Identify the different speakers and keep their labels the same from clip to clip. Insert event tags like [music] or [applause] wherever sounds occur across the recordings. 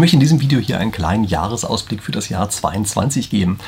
Speaker 1: möchte in diesem Video hier einen kleinen Jahresausblick für das Jahr 2022 geben.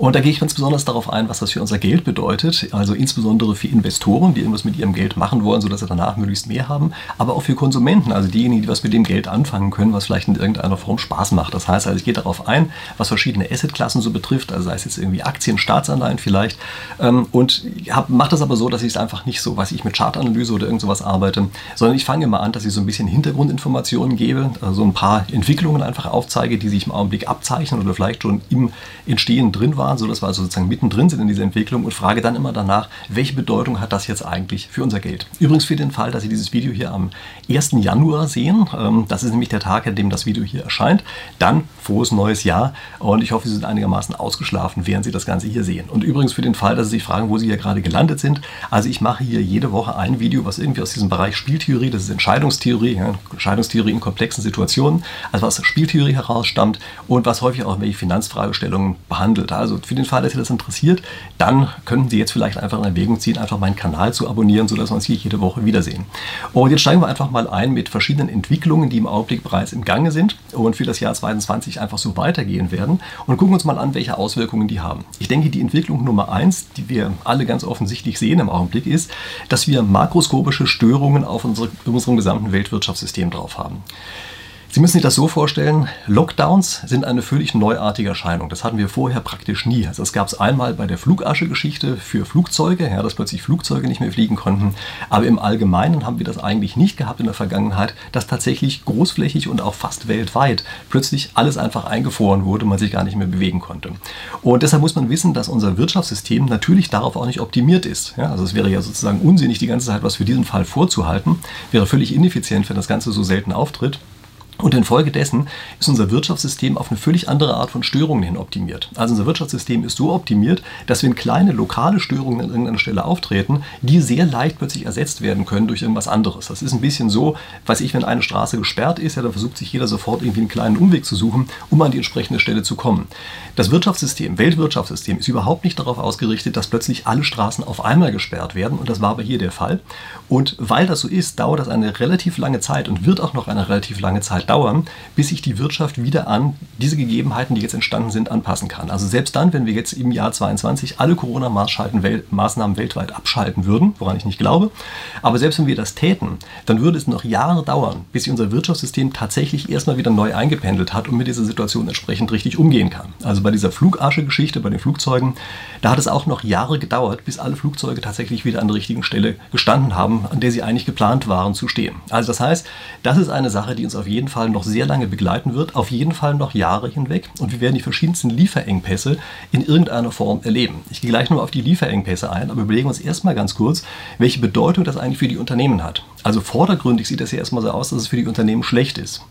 Speaker 1: Und da gehe ich ganz besonders darauf ein, was das für unser Geld bedeutet. Also insbesondere für Investoren, die irgendwas mit ihrem Geld machen wollen, sodass sie danach möglichst mehr haben. Aber auch für Konsumenten, also diejenigen, die was mit dem Geld anfangen können, was vielleicht in irgendeiner Form Spaß macht. Das heißt also, ich gehe darauf ein, was verschiedene Assetklassen so betrifft, also sei es jetzt irgendwie Aktien, Staatsanleihen vielleicht. Ähm, und mache das aber so, dass ich es einfach nicht so, was ich mit Chartanalyse oder irgend sowas arbeite, sondern ich fange immer an, dass ich so ein bisschen Hintergrundinformationen gebe, also ein paar Entwicklungen einfach aufzeige, die sich im Augenblick abzeichnen oder vielleicht schon im Entstehen drin waren, sodass wir also sozusagen mittendrin sind in dieser Entwicklung und frage dann immer danach, welche Bedeutung hat das jetzt eigentlich für unser Geld. Übrigens für den Fall, dass Sie dieses Video hier am 1. Januar sehen, ähm, das ist nämlich der Tag, an dem das Video hier erscheint, dann frohes neues Jahr und ich hoffe, Sie sind einigermaßen ausgeschlafen, während Sie das Ganze hier sehen. Und übrigens für den Fall, dass Sie sich fragen, wo Sie hier gerade gelandet sind, also ich mache hier jede Woche ein Video, was irgendwie aus diesem Bereich Spieltheorie, das ist Entscheidungstheorie, ja, Entscheidungstheorie in komplexen Situationen, also was aus Spieltheorie herausstammt und was häufig auch welche Finanzfragestellungen behandelt. Also für den Fall, dass Sie das interessiert, dann könnten Sie jetzt vielleicht einfach in Erwägung ziehen, einfach meinen Kanal zu abonnieren, sodass wir uns hier jede Woche wiedersehen. Und jetzt steigen wir einfach mal ein mit verschiedenen Entwicklungen, die im Augenblick bereits im Gange sind und für das Jahr 2020 einfach so weitergehen werden und gucken uns mal an, welche Auswirkungen die haben. Ich denke, die Entwicklung Nummer eins, die wir alle ganz offensichtlich sehen im Augenblick, ist, dass wir makroskopische Störungen auf unsere, unserem gesamten Weltwirtschaftssystem drauf haben. Sie müssen sich das so vorstellen, Lockdowns sind eine völlig neuartige Erscheinung. Das hatten wir vorher praktisch nie. Also das gab es einmal bei der Flugasche-Geschichte für Flugzeuge, ja, dass plötzlich Flugzeuge nicht mehr fliegen konnten. Aber im Allgemeinen haben wir das eigentlich nicht gehabt in der Vergangenheit, dass tatsächlich großflächig und auch fast weltweit plötzlich alles einfach eingefroren wurde und man sich gar nicht mehr bewegen konnte. Und deshalb muss man wissen, dass unser Wirtschaftssystem natürlich darauf auch nicht optimiert ist. Ja, also es wäre ja sozusagen unsinnig, die ganze Zeit was für diesen Fall vorzuhalten. Wäre völlig ineffizient, wenn das Ganze so selten auftritt. Und infolgedessen ist unser Wirtschaftssystem auf eine völlig andere Art von Störungen hin optimiert. Also unser Wirtschaftssystem ist so optimiert, dass wenn kleine lokale Störungen an irgendeiner Stelle auftreten, die sehr leicht plötzlich ersetzt werden können durch irgendwas anderes. Das ist ein bisschen so, weiß ich, wenn eine Straße gesperrt ist, ja, dann versucht sich jeder sofort irgendwie einen kleinen Umweg zu suchen, um an die entsprechende Stelle zu kommen. Das Wirtschaftssystem, Weltwirtschaftssystem, ist überhaupt nicht darauf ausgerichtet, dass plötzlich alle Straßen auf einmal gesperrt werden. Und das war aber hier der Fall. Und weil das so ist, dauert das eine relativ lange Zeit und wird auch noch eine relativ lange Zeit dauern, bis sich die Wirtschaft wieder an diese Gegebenheiten, die jetzt entstanden sind, anpassen kann. Also selbst dann, wenn wir jetzt im Jahr 22 alle Corona-Maßnahmen weltweit abschalten würden, woran ich nicht glaube, aber selbst wenn wir das täten, dann würde es noch Jahre dauern, bis sich unser Wirtschaftssystem tatsächlich erstmal wieder neu eingependelt hat und mit dieser Situation entsprechend richtig umgehen kann. Also bei dieser Flugasche-Geschichte, bei den Flugzeugen, da hat es auch noch Jahre gedauert, bis alle Flugzeuge tatsächlich wieder an der richtigen Stelle gestanden haben, an der sie eigentlich geplant waren zu stehen. Also das heißt, das ist eine Sache, die uns auf jeden Fall Fall noch sehr lange begleiten wird, auf jeden Fall noch Jahre hinweg. Und wir werden die verschiedensten Lieferengpässe in irgendeiner Form erleben. Ich gehe gleich nur auf die Lieferengpässe ein, aber überlegen wir uns erstmal ganz kurz, welche Bedeutung das eigentlich für die Unternehmen hat. Also vordergründig sieht das ja erstmal so aus, dass es für die Unternehmen schlecht ist.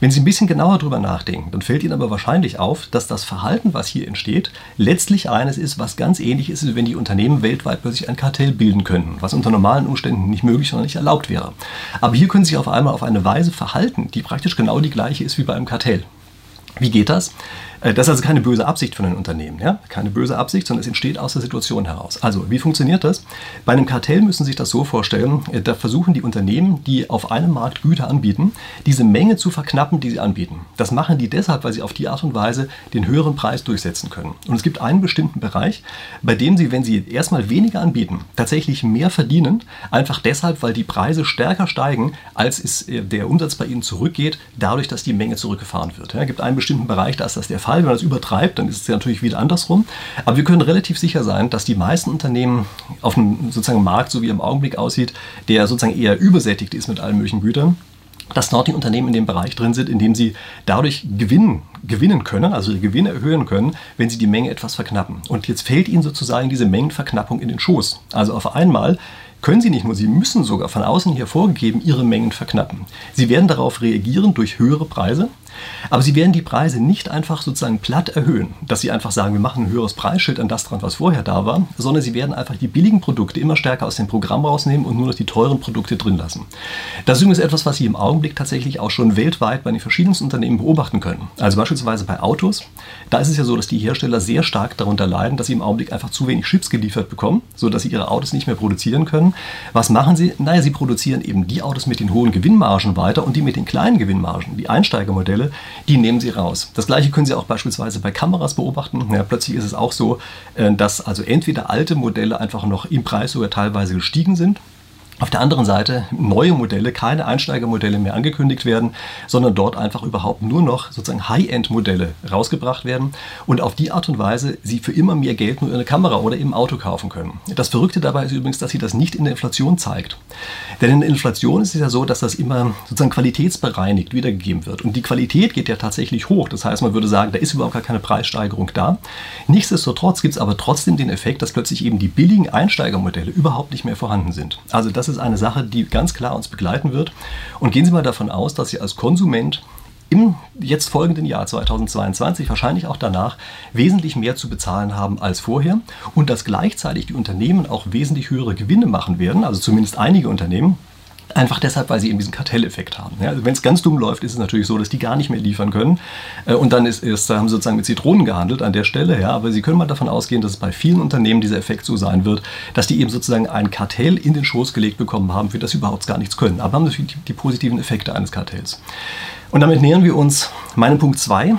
Speaker 1: Wenn Sie ein bisschen genauer darüber nachdenken, dann fällt Ihnen aber wahrscheinlich auf, dass das Verhalten, was hier entsteht, letztlich eines ist, was ganz ähnlich ist, wenn die Unternehmen weltweit plötzlich ein Kartell bilden könnten, was unter normalen Umständen nicht möglich, sondern nicht erlaubt wäre. Aber hier können Sie sich auf einmal auf eine Weise verhalten, die praktisch genau die gleiche ist wie bei einem Kartell. Wie geht das? Äh, das ist also keine böse Absicht von den Unternehmen, ja? keine böse Absicht, sondern es entsteht aus der Situation heraus. Also, wie funktioniert das? Bei einem Kartell müssen Sie sich das so vorstellen, äh, da versuchen die Unternehmen, die auf einem Markt Güter anbieten, diese Menge zu verknappen, die sie anbieten. Das machen die deshalb, weil sie auf die Art und Weise den höheren Preis durchsetzen können. Und es gibt einen bestimmten Bereich, bei dem sie, wenn sie erstmal weniger anbieten, tatsächlich mehr verdienen, einfach deshalb, weil die Preise stärker steigen, als es äh, der Umsatz bei ihnen zurückgeht, dadurch, dass die Menge zurückgefahren wird. Ja, es gibt einen bestimmten Bereich, da ist das der Fall. Fall. Wenn man das übertreibt, dann ist es ja natürlich wieder andersrum. Aber wir können relativ sicher sein, dass die meisten Unternehmen auf einem sozusagen Markt, so wie er im Augenblick aussieht, der sozusagen eher übersättigt ist mit allen möglichen Gütern, dass dort die Unternehmen in dem Bereich drin sind, in dem sie dadurch gewinnen, gewinnen können, also ihre Gewinne erhöhen können, wenn sie die Menge etwas verknappen. Und jetzt fällt ihnen sozusagen diese Mengenverknappung in den Schoß. Also auf einmal können sie nicht nur, sie müssen sogar von außen hier vorgegeben ihre Mengen verknappen. Sie werden darauf reagieren durch höhere Preise, aber sie werden die Preise nicht einfach sozusagen platt erhöhen, dass sie einfach sagen, wir machen ein höheres Preisschild an das dran, was vorher da war, sondern sie werden einfach die billigen Produkte immer stärker aus dem Programm rausnehmen und nur noch die teuren Produkte drin lassen. Das ist übrigens etwas, was Sie im Augenblick tatsächlich auch schon weltweit bei den verschiedensten Unternehmen beobachten können. Also beispielsweise bei Autos. Da ist es ja so, dass die Hersteller sehr stark darunter leiden, dass sie im Augenblick einfach zu wenig Chips geliefert bekommen, sodass sie ihre Autos nicht mehr produzieren können. Was machen sie? Naja, sie produzieren eben die Autos mit den hohen Gewinnmargen weiter und die mit den kleinen Gewinnmargen, die Einsteigermodelle, Die nehmen sie raus. Das gleiche können Sie auch beispielsweise bei Kameras beobachten. Ja, plötzlich ist es auch so, äh, dass also entweder alte Modelle einfach noch im Preis sogar teilweise gestiegen sind auf der anderen Seite neue Modelle, keine Einsteigermodelle mehr angekündigt werden, sondern dort einfach überhaupt nur noch sozusagen High-End-Modelle rausgebracht werden und auf die Art und Weise sie für immer mehr Geld nur in eine Kamera oder im Auto kaufen können. Das Verrückte dabei ist übrigens, dass sie das nicht in der Inflation zeigt. Denn in der Inflation ist es ja so, dass das immer sozusagen qualitätsbereinigt wiedergegeben wird. Und die Qualität geht ja tatsächlich hoch. Das heißt, man würde sagen, da ist überhaupt gar keine Preissteigerung da. Nichtsdestotrotz gibt es aber trotzdem den Effekt, dass plötzlich eben die billigen Einsteigermodelle überhaupt nicht mehr vorhanden sind. Also das ist eine Sache, die ganz klar uns begleiten wird. Und gehen Sie mal davon aus, dass Sie als Konsument im jetzt folgenden Jahr 2022, wahrscheinlich auch danach, wesentlich mehr zu bezahlen haben als vorher und dass gleichzeitig die Unternehmen auch wesentlich höhere Gewinne machen werden, also zumindest einige Unternehmen. Einfach deshalb, weil sie eben diesen Kartelleffekt haben. Ja, also Wenn es ganz dumm läuft, ist es natürlich so, dass die gar nicht mehr liefern können. Äh, und dann ist, ist, haben sie sozusagen mit Zitronen gehandelt an der Stelle. Ja, aber Sie können mal davon ausgehen, dass es bei vielen Unternehmen dieser Effekt so sein wird, dass die eben sozusagen ein Kartell in den Schoß gelegt bekommen haben, für das sie überhaupt gar nichts können. Aber haben natürlich die, die positiven Effekte eines Kartells. Und damit nähern wir uns meinem Punkt 2.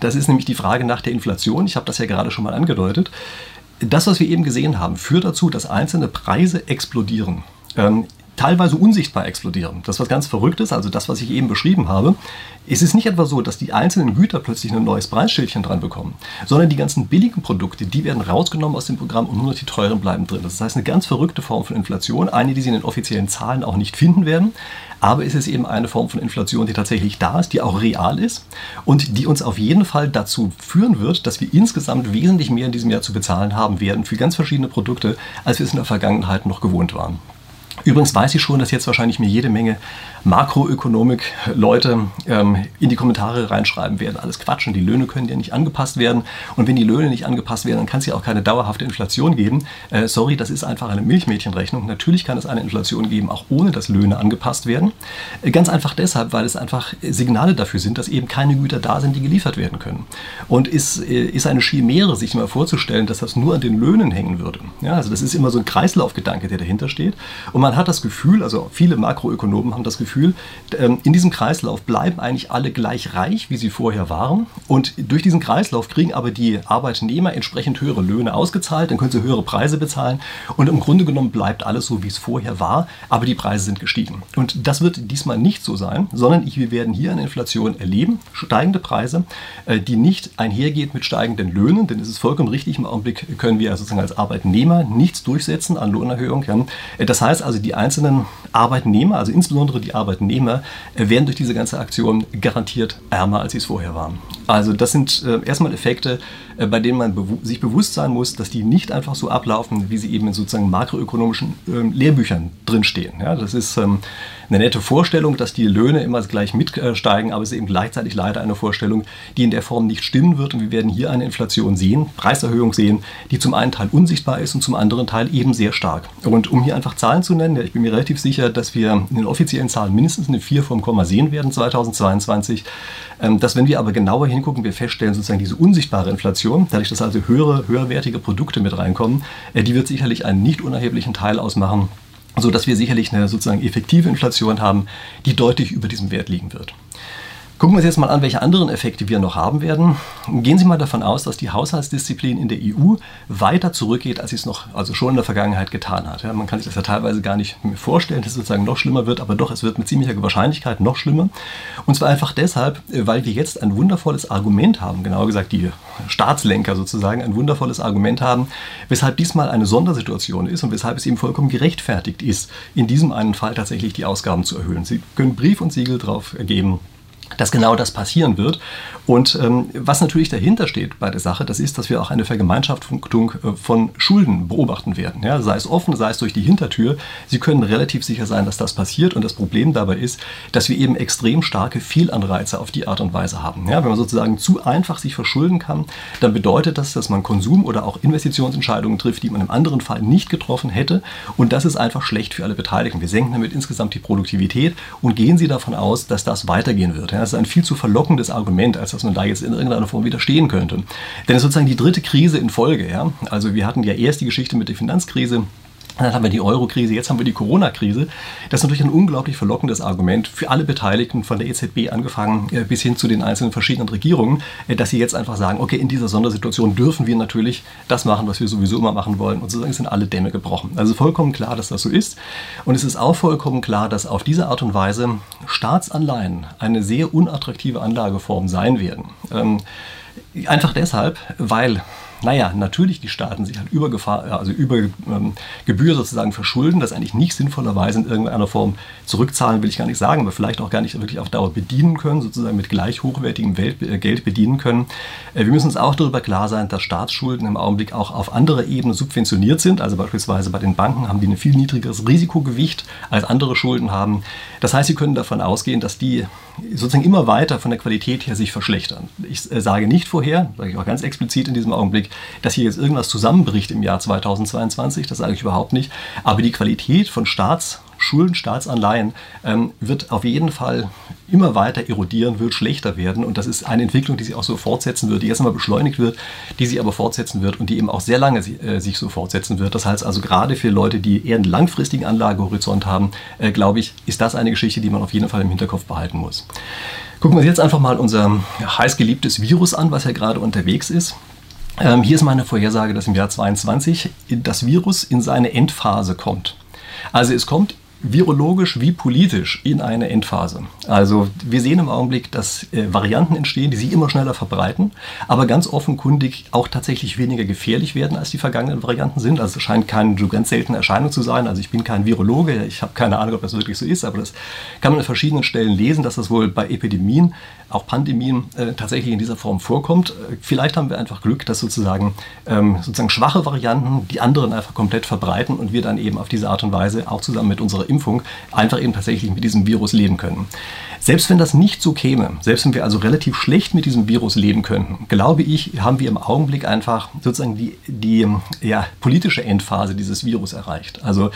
Speaker 1: Das ist nämlich die Frage nach der Inflation. Ich habe das ja gerade schon mal angedeutet. Das, was wir eben gesehen haben, führt dazu, dass einzelne Preise explodieren. Ähm, teilweise unsichtbar explodieren. Das ist was ganz Verrücktes, also das, was ich eben beschrieben habe. Es ist nicht etwa so, dass die einzelnen Güter plötzlich ein neues Preisschildchen dran bekommen, sondern die ganzen billigen Produkte, die werden rausgenommen aus dem Programm und nur noch die teuren bleiben drin. Das heißt eine ganz verrückte Form von Inflation, eine, die Sie in den offiziellen Zahlen auch nicht finden werden. Aber es ist eben eine Form von Inflation, die tatsächlich da ist, die auch real ist und die uns auf jeden Fall dazu führen wird, dass wir insgesamt wesentlich mehr in diesem Jahr zu bezahlen haben werden für ganz verschiedene Produkte, als wir es in der Vergangenheit noch gewohnt waren. Übrigens weiß ich schon, dass jetzt wahrscheinlich mir jede Menge Makroökonomik-Leute ähm, in die Kommentare reinschreiben werden. Alles Quatschen, die Löhne können ja nicht angepasst werden. Und wenn die Löhne nicht angepasst werden, dann kann es ja auch keine dauerhafte Inflation geben. Äh, sorry, das ist einfach eine Milchmädchenrechnung. Natürlich kann es eine Inflation geben, auch ohne dass Löhne angepasst werden. Äh, ganz einfach deshalb, weil es einfach Signale dafür sind, dass eben keine Güter da sind, die geliefert werden können. Und ist, äh, ist eine Chimäre, sich mal vorzustellen, dass das nur an den Löhnen hängen würde. Ja, also das ist immer so ein Kreislaufgedanke, der dahinter steht. Und man hat das Gefühl, also viele Makroökonomen haben das Gefühl, Gefühl, ähm, in diesem Kreislauf bleiben eigentlich alle gleich reich, wie sie vorher waren. Und durch diesen Kreislauf kriegen aber die Arbeitnehmer entsprechend höhere Löhne ausgezahlt, dann können sie höhere Preise bezahlen. Und im Grunde genommen bleibt alles so, wie es vorher war, aber die Preise sind gestiegen. Und das wird diesmal nicht so sein, sondern wir werden hier eine Inflation erleben, steigende Preise, äh, die nicht einhergeht mit steigenden Löhnen, denn es ist vollkommen richtig, im Augenblick können wir sozusagen als Arbeitnehmer nichts durchsetzen an Lohnerhöhung. Äh, das heißt also, die einzelnen Arbeitnehmer, also insbesondere die Arbeitnehmer, äh, werden durch diese ganze Aktion garantiert ärmer, als sie es vorher waren. Also das sind äh, erstmal Effekte, äh, bei denen man bewu sich bewusst sein muss, dass die nicht einfach so ablaufen, wie sie eben in sozusagen makroökonomischen ähm, Lehrbüchern drinstehen. Ja, das ist ähm, eine nette Vorstellung, dass die Löhne immer gleich mitsteigen, aber es ist eben gleichzeitig leider eine Vorstellung, die in der Form nicht stimmen wird. Und wir werden hier eine Inflation sehen, Preiserhöhung sehen, die zum einen Teil unsichtbar ist und zum anderen Teil eben sehr stark. Und um hier einfach Zahlen zu nennen, ich bin mir relativ sicher, dass wir in den offiziellen Zahlen mindestens eine 4 vom Komma sehen werden 2022. Ähm, dass wenn wir aber genauer hingucken, wir feststellen sozusagen diese unsichtbare Inflation, dadurch, dass also höhere, höherwertige Produkte mit reinkommen, äh, die wird sicherlich einen nicht unerheblichen Teil ausmachen so dass wir sicherlich eine sozusagen effektive Inflation haben, die deutlich über diesem Wert liegen wird. Gucken wir uns jetzt mal an, welche anderen Effekte wir noch haben werden. Gehen Sie mal davon aus, dass die Haushaltsdisziplin in der EU weiter zurückgeht, als sie es noch, also schon in der Vergangenheit getan hat. Ja, man kann sich das ja teilweise gar nicht mehr vorstellen, dass es sozusagen noch schlimmer wird, aber doch, es wird mit ziemlicher Wahrscheinlichkeit noch schlimmer. Und zwar einfach deshalb, weil wir jetzt ein wundervolles Argument haben, genauer gesagt die Staatslenker sozusagen, ein wundervolles Argument haben, weshalb diesmal eine Sondersituation ist und weshalb es eben vollkommen gerechtfertigt ist, in diesem einen Fall tatsächlich die Ausgaben zu erhöhen. Sie können Brief und Siegel drauf geben, dass genau das passieren wird. Und ähm, was natürlich dahinter steht bei der Sache, das ist, dass wir auch eine Vergemeinschaftung äh, von Schulden beobachten werden. Ja, sei es offen, sei es durch die Hintertür. Sie können relativ sicher sein, dass das passiert. Und das Problem dabei ist, dass wir eben extrem starke Fehlanreize auf die Art und Weise haben. Ja, wenn man sozusagen zu einfach sich verschulden kann, dann bedeutet das, dass man Konsum- oder auch Investitionsentscheidungen trifft, die man im anderen Fall nicht getroffen hätte. Und das ist einfach schlecht für alle Beteiligten. Wir senken damit insgesamt die Produktivität und gehen Sie davon aus, dass das weitergehen wird. Ja, das ist ein viel zu verlockendes Argument, als dass man da jetzt in irgendeiner Form widerstehen könnte. Denn es ist sozusagen die dritte Krise in Folge. Ja? Also wir hatten ja erst die Geschichte mit der Finanzkrise Dann haben wir die Euro-Krise, jetzt haben wir die Corona-Krise. Das ist natürlich ein unglaublich verlockendes Argument für alle Beteiligten, von der EZB angefangen äh, bis hin zu den einzelnen verschiedenen Regierungen, äh, dass sie jetzt einfach sagen, okay, in dieser Sondersituation dürfen wir natürlich das machen, was wir sowieso immer machen wollen. Und sozusagen sind alle Dämme gebrochen. Also vollkommen klar, dass das so ist. Und es ist auch vollkommen klar, dass auf diese Art und Weise Staatsanleihen eine sehr unattraktive Anlageform sein werden. Ähm, einfach deshalb, weil naja, natürlich die Staaten sich halt über Gefahr, also über ähm, Gebühr sozusagen verschulden, das eigentlich nicht sinnvollerweise in irgendeiner Form zurückzahlen, will ich gar nicht sagen, aber vielleicht auch gar nicht wirklich auf Dauer bedienen können, sozusagen mit gleich hochwertigem Welt, äh, Geld bedienen können. Äh, wir müssen uns auch darüber klar sein, dass Staatsschulden im Augenblick auch auf anderer Ebene subventioniert sind. Also beispielsweise bei den Banken haben die ein viel niedrigeres Risikogewicht als andere Schulden haben. Das heißt, sie können davon ausgehen, dass die sozusagen immer weiter von der Qualität her sich verschlechtern. Ich äh, sage nicht vorher, sage ich auch ganz explizit in diesem Augenblick, dass hier jetzt irgendwas zusammenbricht im Jahr 2022, das sage ich überhaupt nicht. Aber die Qualität von Staatsschulden, Staatsanleihen ähm, wird auf jeden Fall immer weiter erodieren, wird schlechter werden. Und das ist eine Entwicklung, die sich auch so fortsetzen wird, die jetzt immer beschleunigt wird, die sich aber fortsetzen wird und die eben auch sehr lange äh, sich so fortsetzen wird. Das heißt also gerade für Leute, die eher einen langfristigen Anlagehorizont haben, äh, glaube ich, ist das eine Geschichte, die man auf jeden Fall im Hinterkopf behalten muss. Gucken wir uns jetzt einfach mal unser heißgeliebtes Virus an, was ja gerade unterwegs ist. Ähm, hier ist meine Vorhersage, dass im Jahr 2022 das Virus in seine Endphase kommt. Also es kommt virologisch wie politisch in eine Endphase. Also wir sehen im Augenblick, dass äh, Varianten entstehen, die sich immer schneller verbreiten, aber ganz offenkundig auch tatsächlich weniger gefährlich werden, als die vergangenen Varianten sind. Also es scheint keine so ganz seltene Erscheinung zu sein. Also ich bin kein Virologe, ich habe keine Ahnung, ob das wirklich so ist, aber das kann man an verschiedenen Stellen lesen, dass das wohl bei Epidemien, auch Pandemien äh, tatsächlich in dieser Form vorkommt. Äh, vielleicht haben wir einfach Glück, dass sozusagen, ähm, sozusagen schwache Varianten die anderen einfach komplett verbreiten und wir dann eben auf diese Art und Weise auch zusammen mit unserer Impfung einfach eben tatsächlich mit diesem Virus leben können. Selbst wenn das nicht so käme, selbst wenn wir also relativ schlecht mit diesem Virus leben könnten, glaube ich, haben wir im Augenblick einfach sozusagen die, die ja, politische Endphase dieses Virus erreicht. Also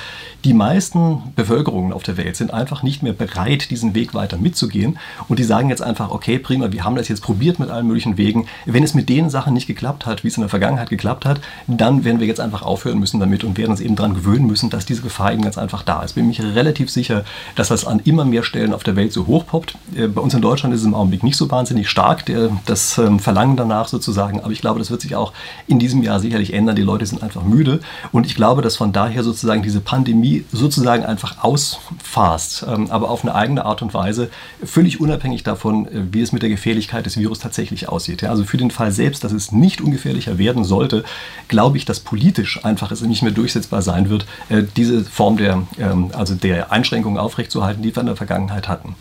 Speaker 1: die meisten Bevölkerungen auf der Welt sind einfach nicht mehr bereit, diesen Weg weiter mitzugehen und die sagen jetzt einfach, okay, prima, wir haben das jetzt probiert mit allen möglichen Wegen. Wenn es mit den Sachen nicht geklappt hat, wie es in der Vergangenheit geklappt hat, dann werden wir jetzt einfach aufhören müssen damit und werden uns eben daran gewöhnen müssen, dass diese Gefahr eben ganz einfach da ist. Bin mich relativ sicher, dass das an immer mehr Stellen auf der Welt so hochpoppt. Äh, bei uns in Deutschland ist es im Augenblick nicht so wahnsinnig stark, das ähm, Verlangen danach sozusagen. Aber ich glaube, das wird sich auch in diesem Jahr sicherlich ändern. Die Leute sind einfach müde. Und ich glaube, dass von daher sozusagen diese Pandemie sozusagen einfach ausfasst, ähm, aber auf eine eigene Art und Weise, völlig unabhängig davon, äh, wie es mit der Gefährlichkeit des Virus tatsächlich aussieht. Also für den Fall selbst, dass es nicht ungefährlicher werden sollte, glaube ich, dass politisch einfach es nicht mehr durchsetzbar sein wird, äh, diese Form der, ähm, also der Einschränkungen aufrechtzuerhalten, die wir in der Vergangenheit hatten.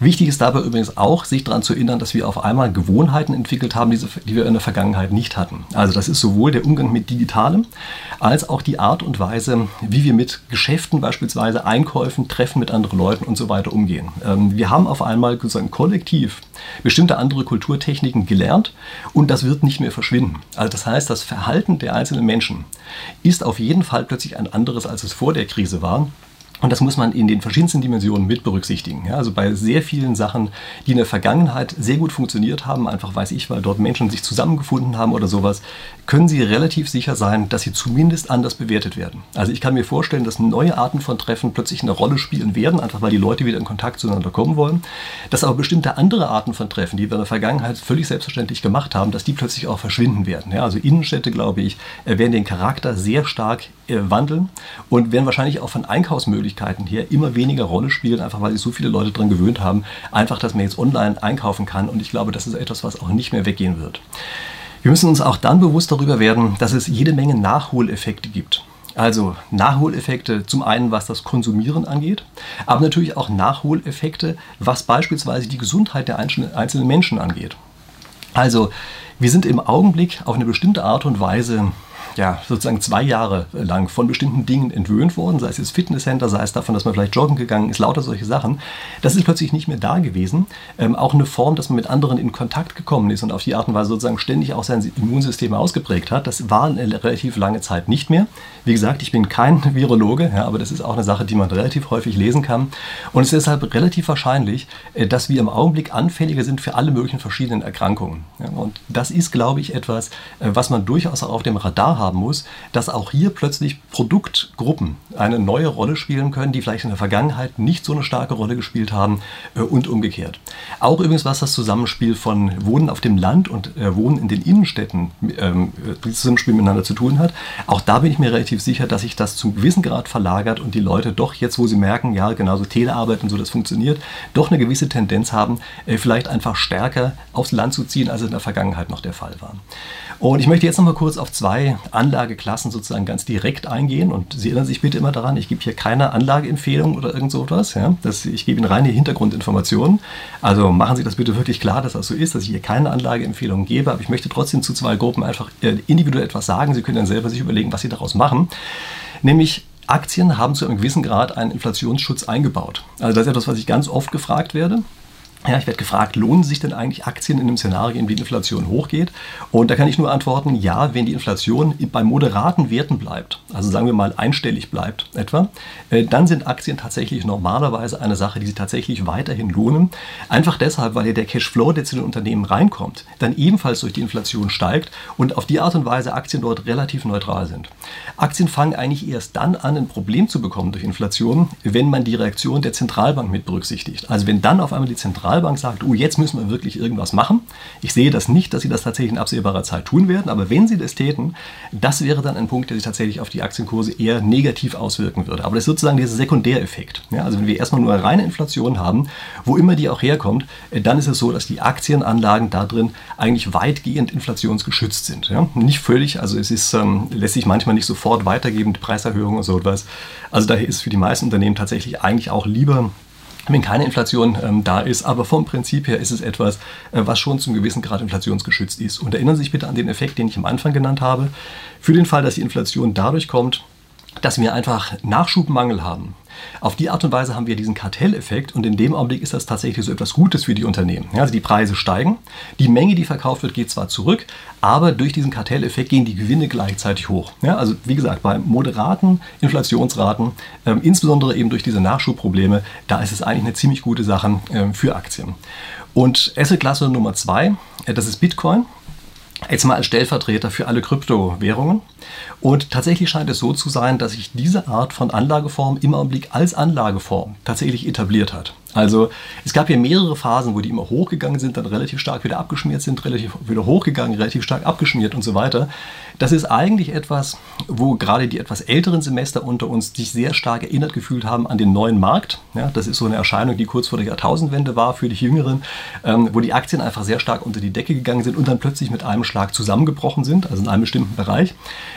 Speaker 1: Wichtig ist dabei übrigens auch, sich daran zu erinnern, dass wir auf einmal Gewohnheiten entwickelt haben, die wir in der Vergangenheit nicht hatten. Also das ist sowohl der Umgang mit Digitalem als auch die Art und Weise, wie wir mit Geschäften beispielsweise, Einkäufen, Treffen mit anderen Leuten und so weiter umgehen. Ähm, wir haben auf einmal sozusagen kollektiv bestimmte andere Kulturtechniken gelernt und das wird nicht mehr verschwinden. Also das heißt, das Verhalten der einzelnen Menschen ist auf jeden Fall plötzlich ein anderes, als es vor der Krise war. Und das muss man in den verschiedensten Dimensionen mit berücksichtigen. Ja, also bei sehr vielen Sachen, die in der Vergangenheit sehr gut funktioniert haben, einfach weiß ich, weil dort Menschen sich zusammengefunden haben oder sowas, können Sie relativ sicher sein, dass sie zumindest anders bewertet werden. Also ich kann mir vorstellen, dass neue Arten von Treffen plötzlich eine Rolle spielen werden, einfach weil die Leute wieder in Kontakt zueinander kommen wollen. Dass aber bestimmte andere Arten von Treffen, die wir in der Vergangenheit völlig selbstverständlich gemacht haben, dass die plötzlich auch verschwinden werden. Ja, also Innenstädte, glaube ich, äh, werden den Charakter sehr stark äh, wandeln und werden wahrscheinlich auch von Einkaufsmöglichkeiten Möglichkeiten hier immer weniger Rolle spielen, einfach weil sich so viele Leute daran gewöhnt haben, einfach, dass man jetzt online einkaufen kann. Und ich glaube, das ist etwas, was auch nicht mehr weggehen wird. Wir müssen uns auch dann bewusst darüber werden, dass es jede Menge Nachholeffekte gibt. Also Nachholeffekte zum einen, was das Konsumieren angeht, aber natürlich auch Nachholeffekte, was beispielsweise die Gesundheit der einzelnen Menschen angeht. Also wir sind im Augenblick auf eine bestimmte Art und Weise ja, sozusagen zwei Jahre lang von bestimmten Dingen entwöhnt worden, sei es jetzt Fitnesscenter, sei es davon, dass man vielleicht joggen gegangen ist, lauter solche Sachen. Das ist plötzlich nicht mehr da gewesen. Ähm, auch eine Form, dass man mit anderen in Kontakt gekommen ist und auf die Art und Weise sozusagen ständig auch sein Immunsystem ausgeprägt hat. Das war eine relativ lange Zeit nicht mehr. Wie gesagt, ich bin kein [laughs] Virologe, ja, aber das ist auch eine Sache, die man relativ häufig lesen kann. Und es ist deshalb relativ wahrscheinlich, äh, dass wir im Augenblick anfälliger sind für alle möglichen verschiedenen Erkrankungen. Ja, und das ist, glaube ich, etwas, äh, was man durchaus auch auf dem Radar wahrhaben muss, dass auch hier plötzlich Produktgruppen eine neue Rolle spielen können, die vielleicht in der Vergangenheit nicht so eine starke Rolle gespielt haben äh, und umgekehrt. Auch übrigens, was das Zusammenspiel von Wohnen auf dem Land und äh, Wohnen in den Innenstädten, ähm, dieses Zusammenspiel miteinander zu tun hat, auch da bin ich mir relativ sicher, dass sich das zum gewissen Grad verlagert und die Leute doch jetzt, wo sie merken, ja, genauso Telearbeit und so, das funktioniert, doch eine gewisse Tendenz haben, äh, vielleicht einfach stärker aufs Land zu ziehen, als es in der Vergangenheit noch der Fall war. Und ich möchte jetzt noch mal kurz auf zwei Anlageklassen sozusagen ganz direkt eingehen. Und Sie erinnern sich bitte immer daran, ich gebe hier keine Anlageempfehlung oder irgend so etwas. Ja? Das, ich gebe Ihnen reine Hintergrundinformationen. Also machen Sie das bitte wirklich klar, dass das so ist, dass ich hier keine Anlageempfehlung gebe. Aber ich möchte trotzdem zu zwei Gruppen einfach äh, individuell etwas sagen. Sie können dann selber sich überlegen, was Sie daraus machen. Nämlich Aktien haben zu einem gewissen Grad einen Inflationsschutz eingebaut. Also das ist etwas, was ich ganz oft gefragt werde. Ja, ich werde gefragt, lohnen sich denn eigentlich Aktien in einem Szenario, in dem die Inflation hochgeht? Und da kann ich nur antworten, ja, wenn die Inflation bei moderaten Werten bleibt, also sagen wir mal einstellig bleibt etwa, äh, dann sind Aktien tatsächlich normalerweise eine Sache, die sich tatsächlich weiterhin lohnen. Einfach deshalb, weil ja der Cashflow, der zu den Unternehmen reinkommt, dann ebenfalls durch die Inflation steigt und auf die Art und Weise Aktien dort relativ neutral sind. Aktien fangen eigentlich erst dann an, ein Problem zu bekommen durch Inflation, wenn man die Reaktion der Zentralbank mit berücksichtigt. Also wenn dann auf einmal die Zentralbank Zentralbank sagt, oh, jetzt müssen wir wirklich irgendwas machen. Ich sehe das nicht, dass sie das tatsächlich in absehbarer Zeit tun werden, aber wenn sie das täten, das wäre dann ein Punkt, der sich tatsächlich auf die Aktienkurse eher negativ auswirken würde. Aber das ist sozusagen dieser Sekundäreffekt. Ja, also wenn wir erstmal nur reine Inflation haben, wo immer die auch herkommt, dann ist es so, dass die Aktienanlagen da drin eigentlich weitgehend inflationsgeschützt sind. Ja? Nicht völlig, also es ist, ähm, lässt sich manchmal nicht sofort weitergeben, Preiserhöhungen und so etwas. Also daher ist für die meisten Unternehmen tatsächlich eigentlich auch lieber wenn keine Inflation ähm, da ist. Aber vom Prinzip her ist es etwas, äh, was schon zum gewissen Grad inflationsgeschützt ist. Und erinnern Sie sich bitte an den Effekt, den ich am Anfang genannt habe. Für den Fall, dass die Inflation dadurch kommt, dass wir einfach Nachschubmangel haben. Auf die Art und Weise haben wir diesen Kartelleffekt und in dem Augenblick ist das tatsächlich so etwas Gutes für die Unternehmen. Also die Preise steigen, die Menge, die verkauft wird, geht zwar zurück, aber durch diesen Kartelleffekt gehen die Gewinne gleichzeitig hoch. Also wie gesagt, bei moderaten Inflationsraten, äh, insbesondere eben durch diese Nachschubprobleme, da ist es eigentlich eine ziemlich gute Sache äh, für Aktien. Und Assetklasse Nummer zwei, äh, das ist Bitcoin. Jetzt mal als Stellvertreter für alle Kryptowährungen. Und tatsächlich scheint es so zu sein, dass sich diese Art von Anlageform im Augenblick als Anlageform tatsächlich etabliert hat. Also es gab hier mehrere Phasen, wo die immer hochgegangen sind, dann relativ stark wieder abgeschmiert sind, relativ wieder hochgegangen, relativ stark abgeschmiert und so weiter. Das ist eigentlich etwas, wo gerade die etwas älteren Semester unter uns sich sehr stark erinnert gefühlt haben an den neuen Markt. Ja, das ist so eine Erscheinung, die kurz vor der Jahrtausendwende war für die Jüngeren, ähm, wo die Aktien einfach sehr stark unter die Decke gegangen sind und dann plötzlich mit einem Schlag zusammengebrochen sind, also in einem bestimmten Bereich.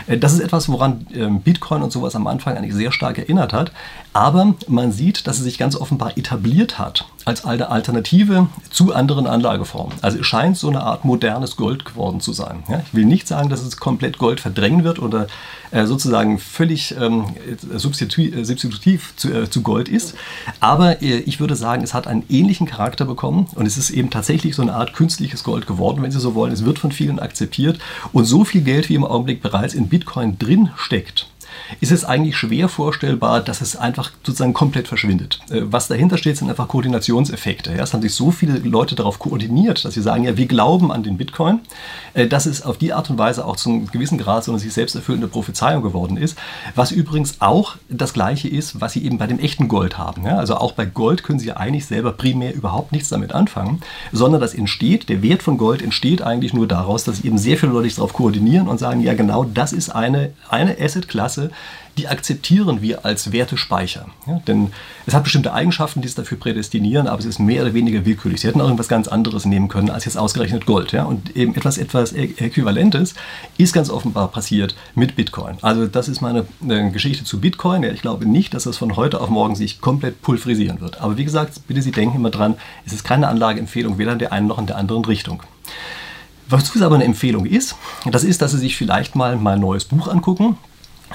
Speaker 1: Äh, das ist etwas, woran ähm, Bitcoin und sowas am Anfang eigentlich sehr stark erinnert hat. Aber man sieht, dass es sich ganz offenbar etabliert hat als eine Alternative zu anderen Anlageformen. Also es scheint so eine Art modernes Gold geworden zu sein. Ja, ich will nicht sagen, dass es komplett Gold verdrängen wird oder äh, sozusagen völlig ähm, substitutiv, äh, substitutiv zu, äh, zu, Gold ist, aber äh, ich würde sagen, es hat einen ähnlichen Charakter bekommen und es ist eben tatsächlich so eine Art künstliches Gold geworden, wenn Sie so wollen. Es wird von vielen akzeptiert und so viel Geld wie im Augenblick bereits in Bitcoin drin steckt, ist es eigentlich schwer vorstellbar, dass es einfach sozusagen komplett verschwindet. Äh, was dahinter steht, sind einfach Koordinationseffekte. es haben sich so viele Leute darauf koordiniert, dass sie sagen, ja, wir glauben an den Bitcoin, äh, dass es auf die Art und Weise auch zu einem gewissen Grad so eine sich selbst erfüllende Prophezeiung geworden ist. Was übrigens auch das Gleiche ist, was sie eben bei dem echten Gold haben. also auch bei Gold können sie ja eigentlich selber primär überhaupt nichts damit anfangen, sondern das entsteht, der Wert von Gold entsteht eigentlich nur daraus, dass eben sehr viele Leute sich darauf koordinieren und sagen, ja genau, das ist eine, eine Asset-Klasse, die akzeptieren wir als Wertespeicher. Ja, denn es hat bestimmte Eigenschaften, die es dafür prädestinieren, aber es ist mehr oder weniger willkürlich. Sie hätten auch irgendwas ganz anderes nehmen können als jetzt ausgerechnet Gold. Ja? Und eben etwas, etwas Äquivalentes ist ganz offenbar passiert mit Bitcoin. Also das ist meine äh, Geschichte zu Bitcoin. Ja, ich glaube nicht, dass das von heute auf morgen sich komplett pulverisieren wird. Aber wie gesagt, bitte Sie denken immer dran, es ist keine Anlageempfehlung, weder in der einen noch in der anderen Richtung. Was aber eine Empfehlung ist, das ist, dass Sie sich vielleicht mal mein neues Buch angucken.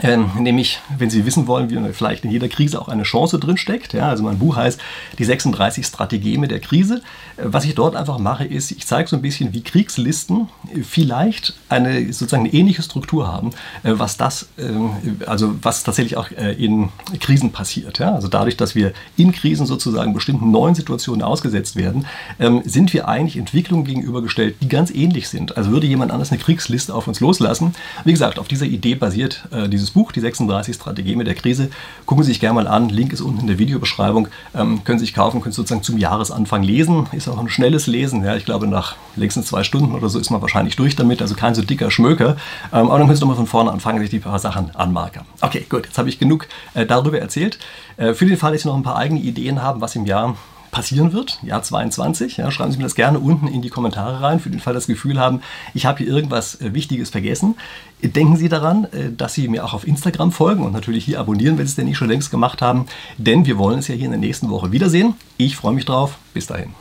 Speaker 1: Ähm, nämlich, wenn Sie wissen wollen, wie vielleicht in jeder Krise auch eine Chance drinsteckt. Ja, also mein Buch heißt Die 36 Strategeme der Krise. Äh, was ich dort einfach mache, ist, ich zeige so ein bisschen, wie Kriegslisten vielleicht eine sozusagen eine ähnliche Struktur haben, äh, was das, äh, also was tatsächlich auch äh, in Krisen passiert. Ja? Also dadurch, dass wir in Krisen sozusagen bestimmten neuen Situationen ausgesetzt werden, ähm, sind wir eigentlich Entwicklungen gegenübergestellt, die ganz ähnlich sind. Also würde jemand anders eine Kriegsliste auf uns loslassen. Wie gesagt, auf dieser Idee basiert äh, dieses Buch, die 36 Strategien der Krise. Gucken Sie sich gerne mal an. Link ist unten in der Videobeschreibung. Ähm, können Sie sich kaufen, können Sie sozusagen zum Jahresanfang lesen. Ist auch ein schnelles Lesen. Ja, ich glaube, nach längstens zwei Stunden oder so ist man wahrscheinlich durch damit. Also kein so dicker Schmöker. Ähm, aber dann können Sie nochmal von vorne anfangen, dass ich die paar Sachen anmarke. Okay, gut. Jetzt habe ich genug äh, darüber erzählt. Äh, für den Fall, dass Sie noch ein paar eigene Ideen haben, was im Jahr passieren wird, Jahr 22. Ja, schreiben Sie mir das gerne unten in die Kommentare rein, für den Fall das Gefühl haben, ich habe hier irgendwas äh, Wichtiges vergessen. Denken Sie daran, äh, dass Sie mir auch auf Instagram folgen und natürlich hier abonnieren, wenn Sie es denn nicht schon längst gemacht haben, denn wir wollen es ja hier in der nächsten Woche wiedersehen. Ich freue mich drauf. Bis dahin.